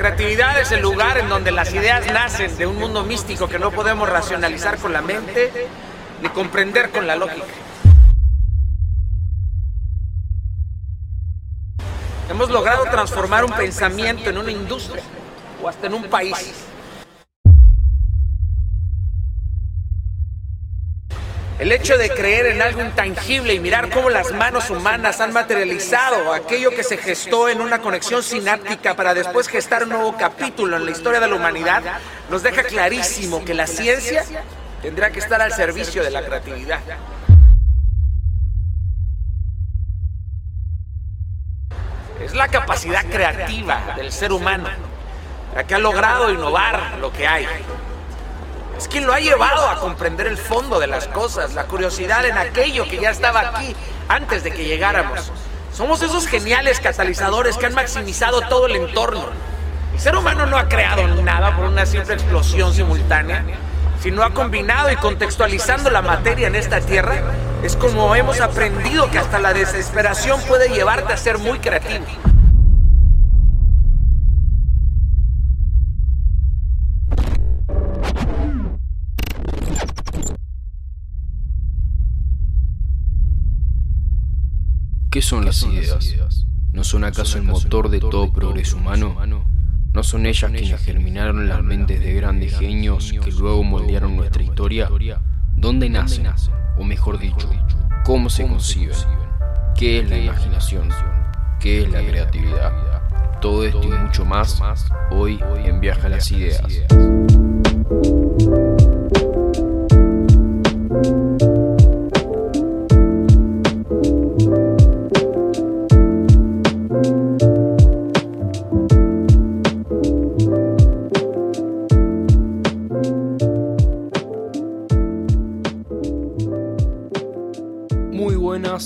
creatividad es el lugar en donde las ideas nacen de un mundo místico que no podemos racionalizar con la mente ni comprender con la lógica. Hemos logrado transformar un pensamiento en una industria o hasta en un país. El hecho de creer en algo intangible y mirar cómo las manos humanas han materializado aquello que se gestó en una conexión sináptica para después gestar un nuevo capítulo en la historia de la humanidad nos deja clarísimo que la ciencia tendrá que estar al servicio de la creatividad. Es la capacidad creativa del ser humano la que ha logrado innovar lo que hay. Es quien lo ha llevado a comprender el fondo de las cosas, la curiosidad en aquello que ya estaba aquí antes de que llegáramos. Somos esos geniales catalizadores que han maximizado todo el entorno. El ser humano no ha creado nada por una simple explosión simultánea, sino ha combinado y contextualizando la materia en esta tierra. Es como hemos aprendido que hasta la desesperación puede llevarte a ser muy creativo. ¿Qué son las ideas? ¿No son acaso el motor de todo progreso humano? ¿No son ellas quienes germinaron las mentes de grandes genios que luego moldearon nuestra historia? ¿Dónde nacen? O mejor dicho, ¿cómo se conciben? ¿Qué es la imaginación? ¿Qué es la creatividad? Todo esto y mucho más hoy en Viaje a las Ideas.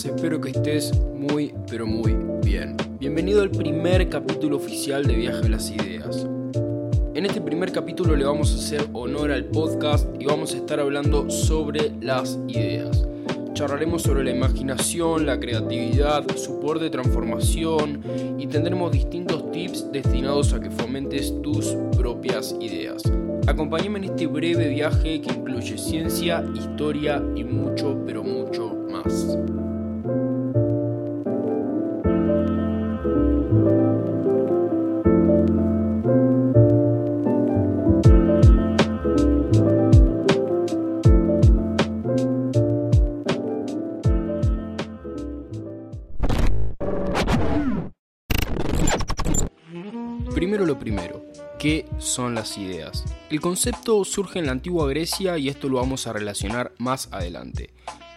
Espero que estés muy, pero muy bien. Bienvenido al primer capítulo oficial de Viaje a las Ideas. En este primer capítulo le vamos a hacer honor al podcast y vamos a estar hablando sobre las ideas. Charlaremos sobre la imaginación, la creatividad, su poder de transformación y tendremos distintos tips destinados a que fomentes tus propias ideas. Acompáñame en este breve viaje que incluye ciencia, historia y mucho, pero mucho Primero lo primero, ¿qué son las ideas? El concepto surge en la antigua Grecia y esto lo vamos a relacionar más adelante.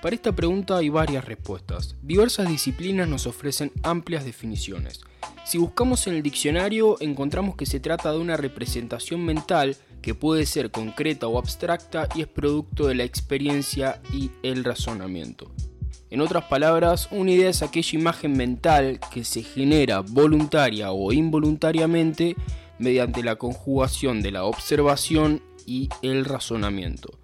Para esta pregunta hay varias respuestas. Diversas disciplinas nos ofrecen amplias definiciones. Si buscamos en el diccionario encontramos que se trata de una representación mental que puede ser concreta o abstracta y es producto de la experiencia y el razonamiento. En otras palabras, una idea es aquella imagen mental que se genera voluntaria o involuntariamente mediante la conjugación de la observación y el razonamiento.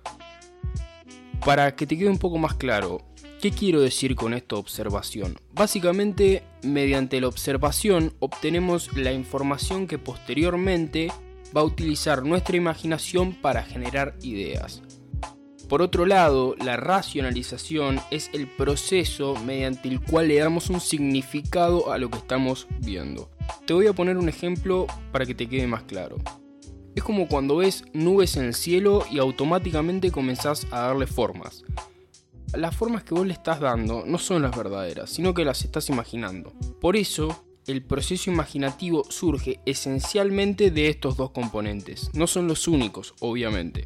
Para que te quede un poco más claro, ¿qué quiero decir con esta observación? Básicamente, mediante la observación obtenemos la información que posteriormente va a utilizar nuestra imaginación para generar ideas. Por otro lado, la racionalización es el proceso mediante el cual le damos un significado a lo que estamos viendo. Te voy a poner un ejemplo para que te quede más claro. Es como cuando ves nubes en el cielo y automáticamente comenzás a darle formas. Las formas que vos le estás dando no son las verdaderas, sino que las estás imaginando. Por eso, el proceso imaginativo surge esencialmente de estos dos componentes. No son los únicos, obviamente.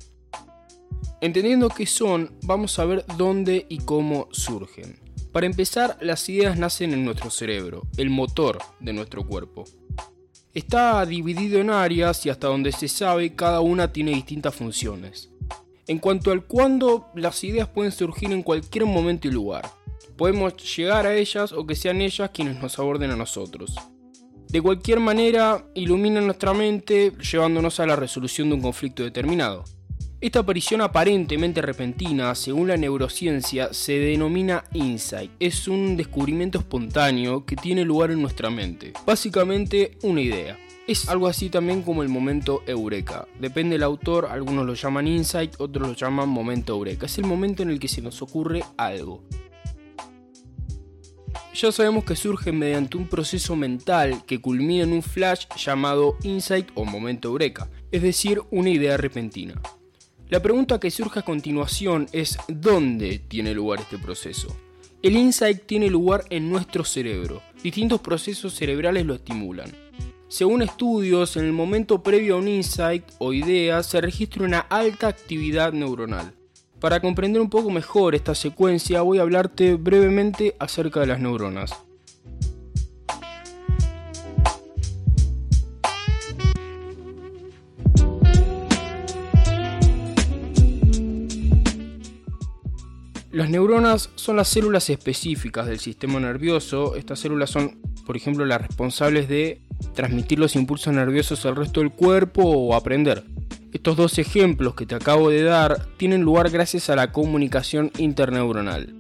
Entendiendo qué son, vamos a ver dónde y cómo surgen. Para empezar, las ideas nacen en nuestro cerebro, el motor de nuestro cuerpo. Está dividido en áreas y hasta donde se sabe cada una tiene distintas funciones. En cuanto al cuándo, las ideas pueden surgir en cualquier momento y lugar. Podemos llegar a ellas o que sean ellas quienes nos aborden a nosotros. De cualquier manera, iluminan nuestra mente llevándonos a la resolución de un conflicto determinado. Esta aparición aparentemente repentina, según la neurociencia, se denomina insight. Es un descubrimiento espontáneo que tiene lugar en nuestra mente. Básicamente una idea. Es algo así también como el momento eureka. Depende del autor, algunos lo llaman insight, otros lo llaman momento eureka. Es el momento en el que se nos ocurre algo. Ya sabemos que surge mediante un proceso mental que culmina en un flash llamado insight o momento eureka, es decir, una idea repentina. La pregunta que surge a continuación es ¿dónde tiene lugar este proceso? El insight tiene lugar en nuestro cerebro. Distintos procesos cerebrales lo estimulan. Según estudios, en el momento previo a un insight o idea se registra una alta actividad neuronal. Para comprender un poco mejor esta secuencia voy a hablarte brevemente acerca de las neuronas. Las neuronas son las células específicas del sistema nervioso. Estas células son, por ejemplo, las responsables de transmitir los impulsos nerviosos al resto del cuerpo o aprender. Estos dos ejemplos que te acabo de dar tienen lugar gracias a la comunicación interneuronal.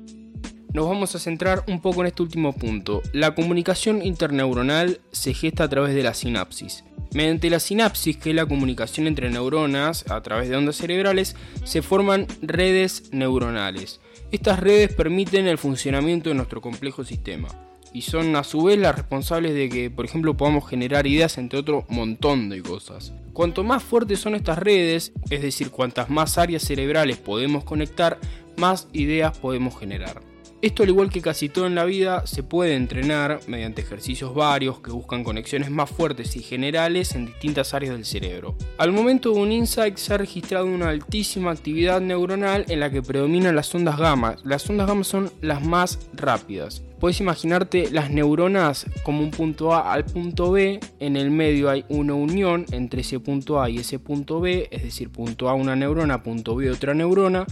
Nos vamos a centrar un poco en este último punto. La comunicación interneuronal se gesta a través de la sinapsis. Mediante la sinapsis, que es la comunicación entre neuronas a través de ondas cerebrales, se forman redes neuronales. Estas redes permiten el funcionamiento de nuestro complejo sistema y son a su vez las responsables de que, por ejemplo, podamos generar ideas entre otro montón de cosas. Cuanto más fuertes son estas redes, es decir, cuantas más áreas cerebrales podemos conectar, más ideas podemos generar. Esto al igual que casi todo en la vida se puede entrenar mediante ejercicios varios que buscan conexiones más fuertes y generales en distintas áreas del cerebro. Al momento de un insight se ha registrado una altísima actividad neuronal en la que predominan las ondas gamma. Las ondas gamma son las más rápidas. Puedes imaginarte las neuronas como un punto A al punto B, en el medio hay una unión entre ese punto A y ese punto B, es decir, punto A una neurona, punto B otra neurona,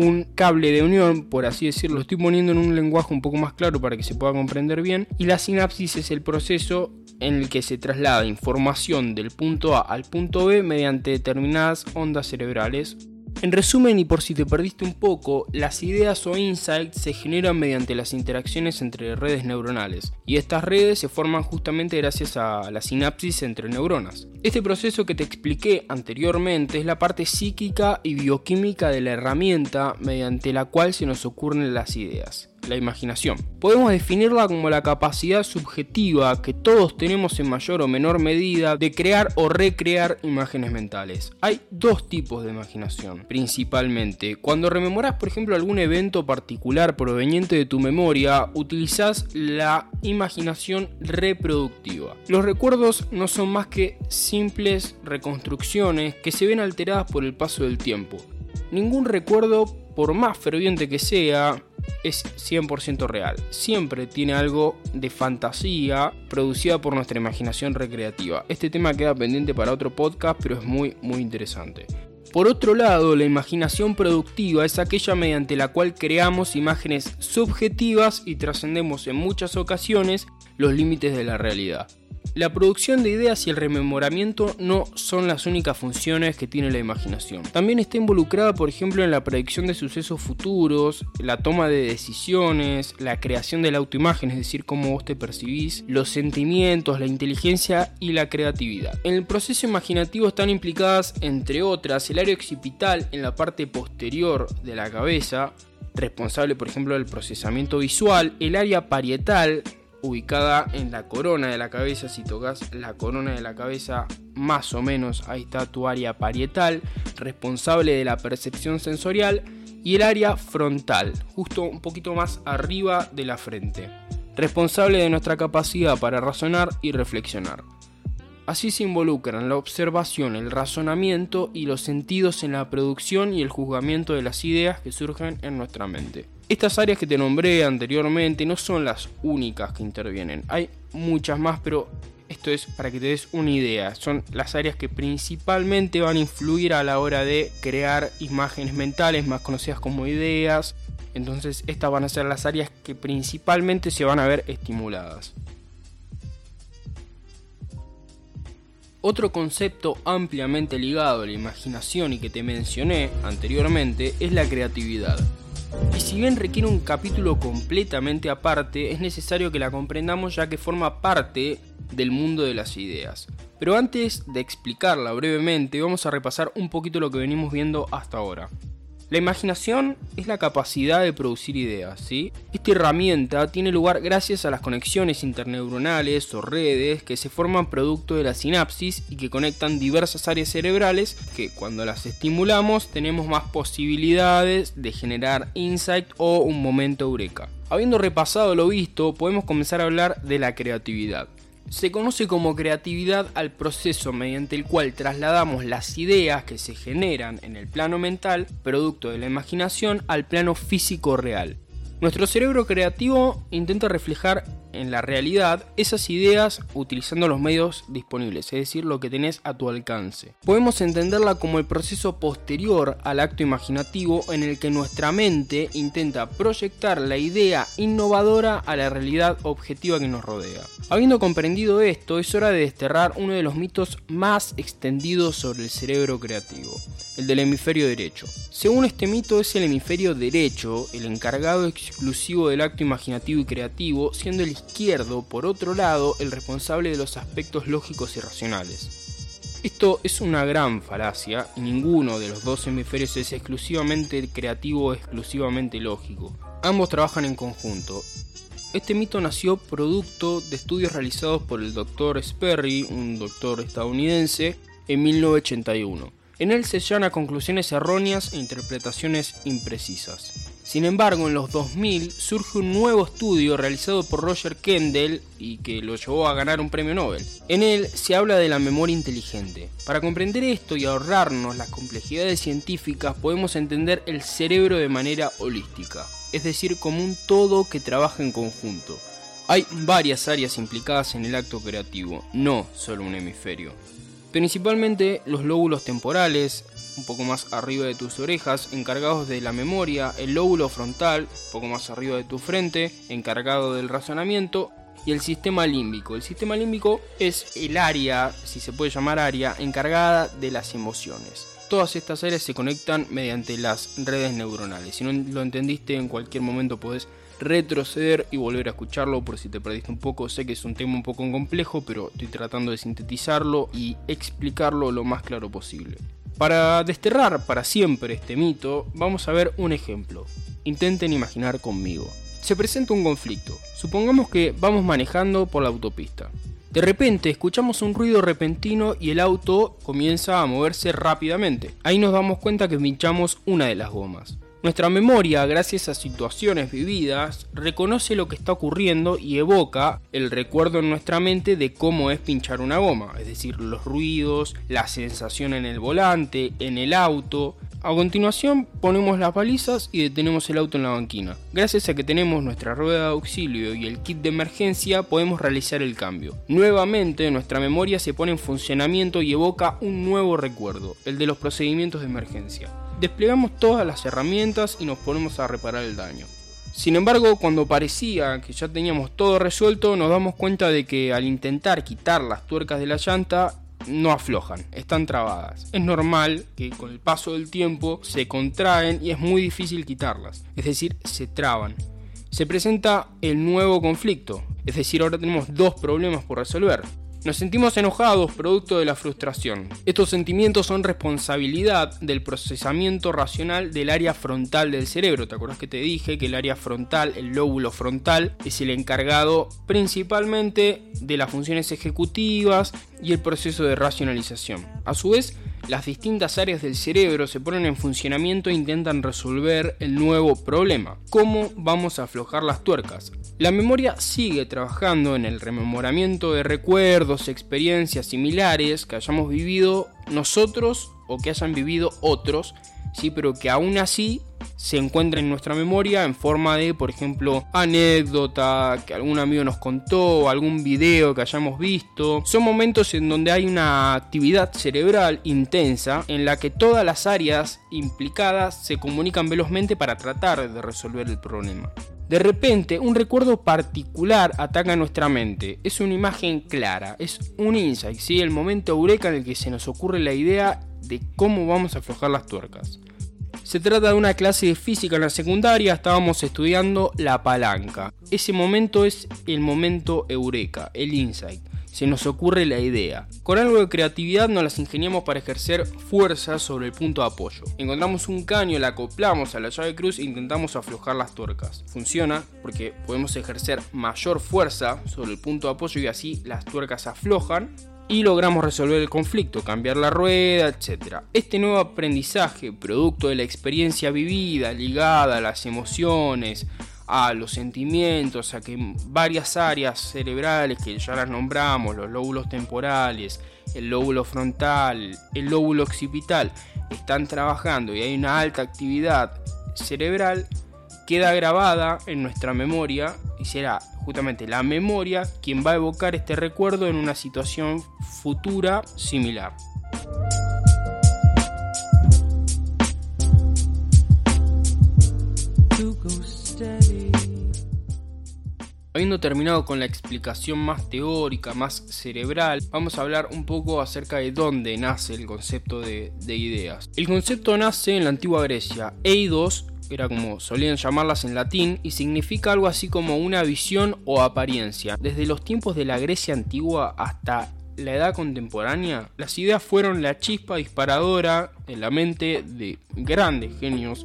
un cable de unión, por así decirlo, lo estoy poniendo en un lenguaje un poco más claro para que se pueda comprender bien, y la sinapsis es el proceso en el que se traslada información del punto A al punto B mediante determinadas ondas cerebrales en resumen y por si te perdiste un poco, las ideas o insights se generan mediante las interacciones entre redes neuronales y estas redes se forman justamente gracias a la sinapsis entre neuronas. Este proceso que te expliqué anteriormente es la parte psíquica y bioquímica de la herramienta mediante la cual se nos ocurren las ideas la imaginación. Podemos definirla como la capacidad subjetiva que todos tenemos en mayor o menor medida de crear o recrear imágenes mentales. Hay dos tipos de imaginación, principalmente. Cuando rememoras, por ejemplo, algún evento particular proveniente de tu memoria, utilizas la imaginación reproductiva. Los recuerdos no son más que simples reconstrucciones que se ven alteradas por el paso del tiempo. Ningún recuerdo, por más ferviente que sea, es 100% real. Siempre tiene algo de fantasía producida por nuestra imaginación recreativa. Este tema queda pendiente para otro podcast, pero es muy, muy interesante. Por otro lado, la imaginación productiva es aquella mediante la cual creamos imágenes subjetivas y trascendemos en muchas ocasiones los límites de la realidad. La producción de ideas y el rememoramiento no son las únicas funciones que tiene la imaginación. También está involucrada, por ejemplo, en la predicción de sucesos futuros, la toma de decisiones, la creación de la autoimagen, es decir, cómo vos te percibís, los sentimientos, la inteligencia y la creatividad. En el proceso imaginativo están implicadas, entre otras, el área occipital en la parte posterior de la cabeza, responsable por ejemplo del procesamiento visual, el área parietal, ubicada en la corona de la cabeza. Si tocas la corona de la cabeza, más o menos ahí está tu área parietal, responsable de la percepción sensorial, y el área frontal, justo un poquito más arriba de la frente, responsable de nuestra capacidad para razonar y reflexionar. Así se involucran la observación, el razonamiento y los sentidos en la producción y el juzgamiento de las ideas que surgen en nuestra mente. Estas áreas que te nombré anteriormente no son las únicas que intervienen. Hay muchas más, pero esto es para que te des una idea. Son las áreas que principalmente van a influir a la hora de crear imágenes mentales, más conocidas como ideas. Entonces estas van a ser las áreas que principalmente se van a ver estimuladas. Otro concepto ampliamente ligado a la imaginación y que te mencioné anteriormente es la creatividad. Y si bien requiere un capítulo completamente aparte, es necesario que la comprendamos ya que forma parte del mundo de las ideas. Pero antes de explicarla brevemente, vamos a repasar un poquito lo que venimos viendo hasta ahora. La imaginación es la capacidad de producir ideas, ¿sí? Esta herramienta tiene lugar gracias a las conexiones interneuronales o redes que se forman producto de la sinapsis y que conectan diversas áreas cerebrales que cuando las estimulamos tenemos más posibilidades de generar insight o un momento eureka. Habiendo repasado lo visto, podemos comenzar a hablar de la creatividad. Se conoce como creatividad al proceso mediante el cual trasladamos las ideas que se generan en el plano mental, producto de la imaginación, al plano físico real. Nuestro cerebro creativo intenta reflejar en la realidad esas ideas utilizando los medios disponibles, es decir, lo que tenés a tu alcance. Podemos entenderla como el proceso posterior al acto imaginativo en el que nuestra mente intenta proyectar la idea innovadora a la realidad objetiva que nos rodea. Habiendo comprendido esto, es hora de desterrar uno de los mitos más extendidos sobre el cerebro creativo, el del hemisferio derecho. Según este mito, es el hemisferio derecho el encargado exclusivo del acto imaginativo y creativo, siendo el izquierdo, por otro lado, el responsable de los aspectos lógicos y racionales. Esto es una gran falacia y ninguno de los dos hemisferios es exclusivamente creativo o exclusivamente lógico. Ambos trabajan en conjunto. Este mito nació producto de estudios realizados por el Dr. Sperry, un doctor estadounidense, en 1981. En él se llegan a conclusiones erróneas e interpretaciones imprecisas. Sin embargo, en los 2000 surge un nuevo estudio realizado por Roger Kendall y que lo llevó a ganar un premio Nobel. En él se habla de la memoria inteligente. Para comprender esto y ahorrarnos las complejidades científicas podemos entender el cerebro de manera holística, es decir, como un todo que trabaja en conjunto. Hay varias áreas implicadas en el acto creativo, no solo un hemisferio. Principalmente los lóbulos temporales, un poco más arriba de tus orejas, encargados de la memoria, el lóbulo frontal, un poco más arriba de tu frente, encargado del razonamiento, y el sistema límbico. El sistema límbico es el área, si se puede llamar área, encargada de las emociones. Todas estas áreas se conectan mediante las redes neuronales. Si no lo entendiste, en cualquier momento podés retroceder y volver a escucharlo por si te perdiste un poco. Sé que es un tema un poco complejo, pero estoy tratando de sintetizarlo y explicarlo lo más claro posible. Para desterrar para siempre este mito, vamos a ver un ejemplo. Intenten imaginar conmigo. Se presenta un conflicto. Supongamos que vamos manejando por la autopista. De repente escuchamos un ruido repentino y el auto comienza a moverse rápidamente. Ahí nos damos cuenta que pinchamos una de las gomas. Nuestra memoria, gracias a situaciones vividas, reconoce lo que está ocurriendo y evoca el recuerdo en nuestra mente de cómo es pinchar una goma, es decir, los ruidos, la sensación en el volante, en el auto. A continuación ponemos las balizas y detenemos el auto en la banquina. Gracias a que tenemos nuestra rueda de auxilio y el kit de emergencia podemos realizar el cambio. Nuevamente nuestra memoria se pone en funcionamiento y evoca un nuevo recuerdo, el de los procedimientos de emergencia desplegamos todas las herramientas y nos ponemos a reparar el daño. Sin embargo, cuando parecía que ya teníamos todo resuelto, nos damos cuenta de que al intentar quitar las tuercas de la llanta, no aflojan, están trabadas. Es normal que con el paso del tiempo se contraen y es muy difícil quitarlas, es decir, se traban. Se presenta el nuevo conflicto, es decir, ahora tenemos dos problemas por resolver. Nos sentimos enojados producto de la frustración. Estos sentimientos son responsabilidad del procesamiento racional del área frontal del cerebro. ¿Te acuerdas que te dije que el área frontal, el lóbulo frontal, es el encargado principalmente de las funciones ejecutivas y el proceso de racionalización? A su vez, las distintas áreas del cerebro se ponen en funcionamiento e intentan resolver el nuevo problema. ¿Cómo vamos a aflojar las tuercas? La memoria sigue trabajando en el rememoramiento de recuerdos, experiencias similares que hayamos vivido nosotros o que hayan vivido otros ¿sí? pero que aún así se encuentra en nuestra memoria en forma de, por ejemplo, anécdota que algún amigo nos contó, algún video que hayamos visto. Son momentos en donde hay una actividad cerebral intensa en la que todas las áreas implicadas se comunican velozmente para tratar de resolver el problema. De repente, un recuerdo particular ataca nuestra mente. Es una imagen clara, es un insight, ¿sí? el momento eureka en el que se nos ocurre la idea de cómo vamos a aflojar las tuercas. Se trata de una clase de física en la secundaria, estábamos estudiando la palanca. Ese momento es el momento eureka, el insight. se nos ocurre la idea. Con algo de creatividad nos las ingeniamos para ejercer fuerza sobre el punto de apoyo. Encontramos un caño, la acoplamos a la llave cruz e intentamos aflojar las tuercas. Funciona porque podemos ejercer mayor fuerza sobre el punto de apoyo y así las tuercas aflojan y logramos resolver el conflicto, cambiar la rueda, etc. Este nuevo aprendizaje, producto de la experiencia vivida, ligada a las emociones, a los sentimientos, a que varias áreas cerebrales que ya las nombramos, los lóbulos temporales, el lóbulo frontal, el lóbulo occipital, están trabajando y hay una alta actividad cerebral, queda grabada en nuestra memoria y será justamente la memoria quien va a evocar este recuerdo en una situación futura similar. Habiendo terminado con la explicación más teórica, más cerebral, vamos a hablar un poco acerca de dónde nace el concepto de, ideas. El concepto nace en la antigua Grecia. Eidos era como solían llamarlas en latín, y significa algo así como una visión o apariencia. Desde los tiempos de la Grecia antigua hasta la edad contemporánea, las ideas fueron la chispa disparadora en la mente de grandes genios,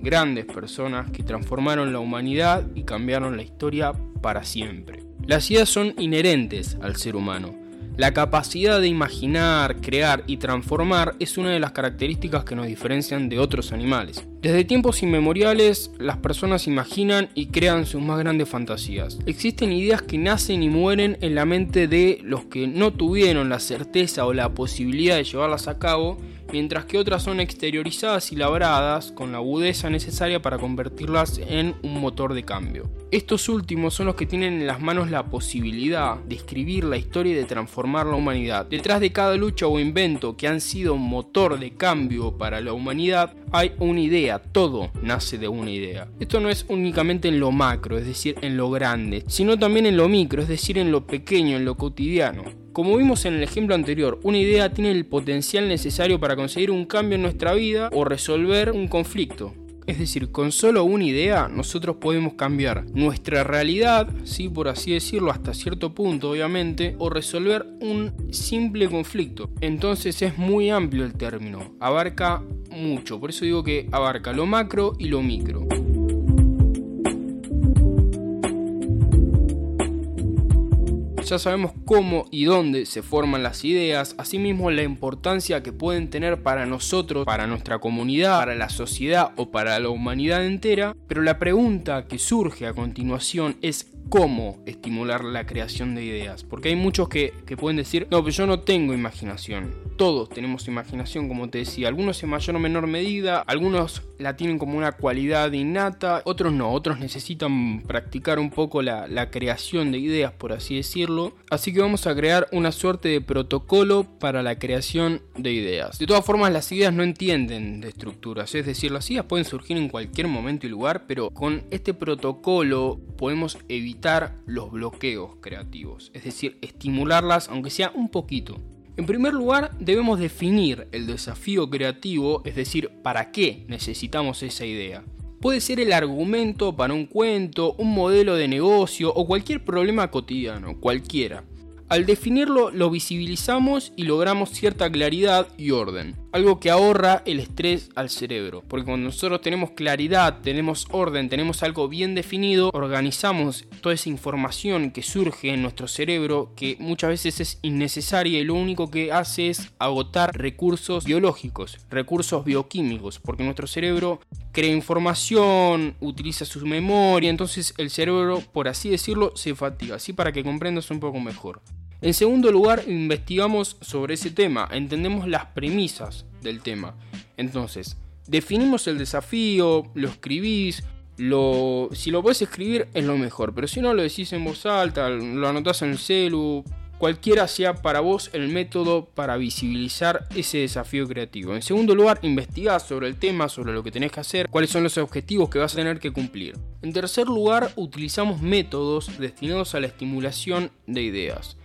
grandes personas que transformaron la humanidad y cambiaron la historia para siempre. Las ideas son inherentes al ser humano. La capacidad de imaginar, crear y transformar es una de las características que nos diferencian de otros animales. Desde tiempos inmemoriales, las personas imaginan y crean sus más grandes fantasías. Existen ideas que nacen y mueren en la mente de los que no tuvieron la certeza o la posibilidad de llevarlas a cabo mientras que otras son exteriorizadas y labradas con la agudeza necesaria para convertirlas en un motor de cambio. Estos últimos son los que tienen en las manos la posibilidad de escribir la historia y de transformar la humanidad. Detrás de cada lucha o invento que han sido motor de cambio para la humanidad hay una idea, todo nace de una idea. Esto no es únicamente en lo macro, es decir, en lo grande, sino también en lo micro, es decir, en lo pequeño, en lo cotidiano. Como vimos en el ejemplo anterior, una idea tiene el potencial necesario para conseguir un cambio en nuestra vida o resolver un conflicto. Es decir, con solo una idea nosotros podemos cambiar nuestra realidad, sí, por así decirlo, hasta cierto punto, obviamente, o resolver un simple conflicto. Entonces es muy amplio el término, abarca mucho, por eso digo que abarca lo macro y lo micro. Ya sabemos cómo y dónde se forman las ideas, asimismo la importancia que pueden tener para nosotros, para nuestra comunidad, para la sociedad o para la humanidad entera, pero la pregunta que surge a continuación es cómo estimular la creación de ideas. Porque hay muchos que, pueden decir, no, pero yo no tengo imaginación. Todos tenemos imaginación, como te decía. Algunos en mayor o menor medida, algunos la tienen como una cualidad innata, otros no, otros necesitan practicar un poco la, la creación de ideas, por así decirlo. Así que vamos a crear una suerte de protocolo para la creación de ideas. De todas formas, las ideas no entienden de estructuras, es decir, las ideas pueden surgir en cualquier momento y lugar, pero con este protocolo podemos evitar los bloqueos creativos, es decir, estimularlas aunque sea un poquito. En primer lugar, debemos definir el desafío creativo, es decir, para qué necesitamos esa idea. Puede ser el argumento para un cuento, un modelo de negocio o cualquier problema cotidiano, cualquiera. Al definirlo lo visibilizamos y logramos cierta claridad y orden, algo que ahorra el estrés al cerebro, porque cuando nosotros tenemos claridad, tenemos orden, tenemos algo bien definido, organizamos toda esa información que surge en nuestro cerebro que muchas veces es innecesaria y lo único que hace es agotar recursos biológicos, recursos bioquímicos, porque nuestro cerebro crea información, utiliza su memoria, entonces el cerebro, por así decirlo, se fatiga, así para que comprendas un poco mejor. En segundo lugar, investigamos sobre ese tema, entendemos las premisas del tema. Entonces, definimos el desafío, lo escribís, lo, si lo puedes escribir es lo mejor, pero si no lo decís en voz alta, lo anotás en el celu, cualquiera sea para vos el método para visibilizar ese desafío creativo. En segundo lugar, investigás sobre el tema, sobre lo que tenés que hacer, cuáles son los objetivos que vas a tener que cumplir. En tercer lugar, utilizamos métodos destinados a la estimulación de ideas.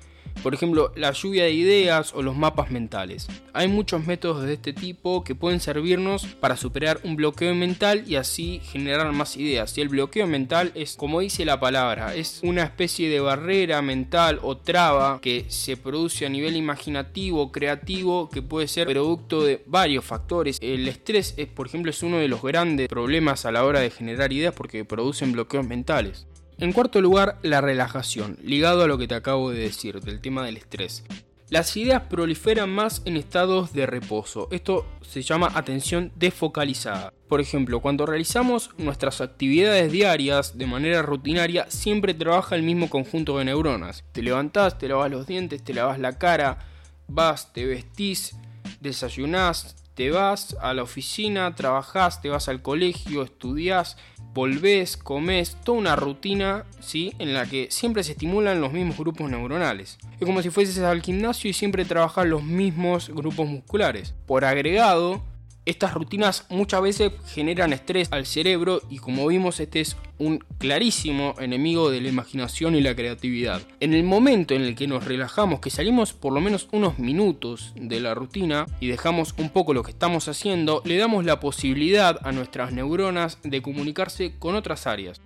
Por ejemplo, la lluvia de ideas o los mapas mentales. Hay muchos métodos de este tipo que pueden servirnos para superar un bloqueo mental y así generar más ideas. Y el bloqueo mental es, como dice la palabra, es una especie de barrera mental o traba que se produce a nivel imaginativo, creativo, que puede ser producto de varios factores. El estrés, es, por ejemplo, es uno de los grandes problemas a la hora de generar ideas porque producen bloqueos mentales. En cuarto lugar, la relajación, ligado a lo que te acabo de decir, del tema del estrés. Las ideas proliferan más en estados de reposo. Esto se llama atención desfocalizada. Por ejemplo, cuando realizamos nuestras actividades diarias de manera rutinaria, siempre trabaja el mismo conjunto de neuronas. Te levantás, te lavas los dientes, te lavas la cara, vas, te vestís, desayunás, te vas a la oficina, trabajás, te vas al colegio, estudiás, volvés, comés, toda una rutina, ¿sí? En la que siempre se estimulan los mismos grupos neuronales. Es como si fueses al gimnasio y siempre trabajas los mismos grupos musculares. Por agregado, estas rutinas muchas veces generan estrés al cerebro y como vimos este es un clarísimo enemigo de la imaginación y la creatividad. En el momento en el que nos relajamos, que salimos por lo menos unos minutos de la rutina y dejamos un poco lo que estamos haciendo, le damos la posibilidad a nuestras neuronas de comunicarse con otras áreas.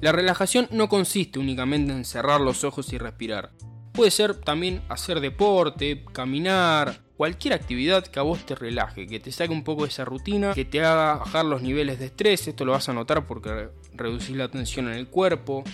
La relajación no consiste únicamente en cerrar los ojos y respirar. Puede ser también hacer deporte, caminar, cualquier actividad que a vos te relaje, que te saque un poco de esa rutina, que te haga bajar los niveles de estrés, esto lo vas a notar porque reducís la tensión en el cuerpo,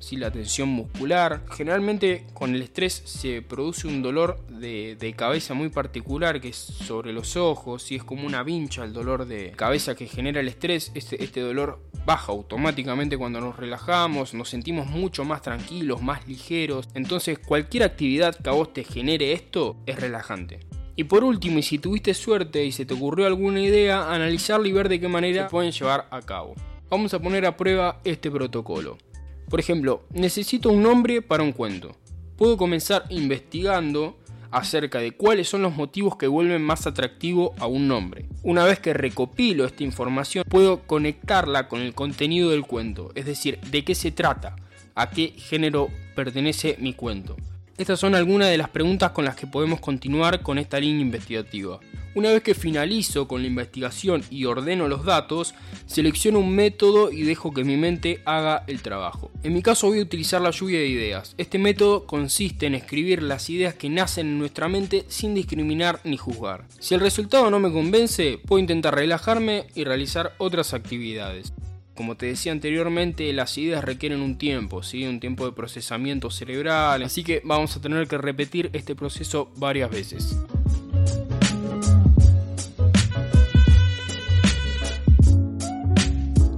si la tensión muscular. Generalmente con el estrés se produce un dolor de, cabeza muy particular que es sobre los ojos, y es como una vincha el dolor de cabeza que genera el estrés. Este, este dolor baja automáticamente cuando nos relajamos, nos sentimos mucho más tranquilos, más ligeros. Entonces cualquier actividad que a vos te genere esto es relajante. Y por último, y si tuviste suerte y se te ocurrió alguna idea, analizarla y ver de qué manera pueden llevar a cabo. Vamos a poner a prueba este protocolo. Por ejemplo, necesito un nombre para un cuento. Puedo comenzar investigando acerca de cuáles son los motivos que vuelven más atractivo a un nombre. Una vez que recopilo esta información, puedo conectarla con el contenido del cuento, es decir, de qué se trata, a qué género pertenece mi cuento. Estas son algunas de las preguntas con las que podemos continuar con esta línea investigativa. Una vez que finalizo con la investigación y ordeno los datos, selecciono un método y dejo que mi mente haga el trabajo. En mi caso voy a utilizar la lluvia de ideas. Este método consiste en escribir las ideas que nacen en nuestra mente sin discriminar ni juzgar. Si el resultado no me convence, puedo intentar relajarme y realizar otras actividades. Como te decía anteriormente, las ideas requieren un tiempo, ¿sí? un tiempo de procesamiento cerebral, así que vamos a tener que repetir este proceso varias veces.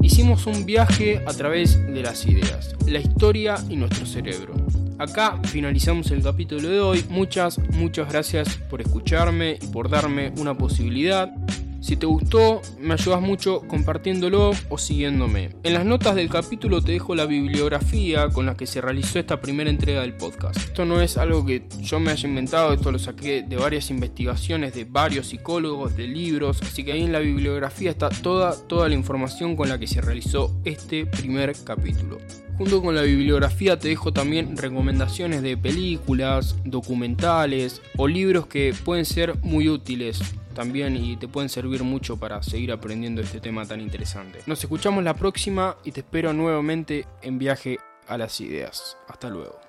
Hicimos un viaje a través de las ideas, la historia y nuestro cerebro. Acá finalizamos el capítulo de hoy. Muchas, muchas gracias por escucharme y por darme una posibilidad. Si te gustó, me ayudas mucho compartiéndolo o siguiéndome. En las notas del capítulo te dejo la bibliografía con la que se realizó esta primera entrega del podcast. Esto no es algo que yo me haya inventado, esto lo saqué de varias investigaciones de varios psicólogos, de libros, así que ahí en la bibliografía está toda, toda la información con la que se realizó este primer capítulo. Junto con la bibliografía te dejo también recomendaciones de películas, documentales o libros que pueden ser muy útiles también y te pueden servir mucho para seguir aprendiendo este tema tan interesante. Nos escuchamos la próxima y te espero nuevamente en viaje a las ideas. Hasta luego.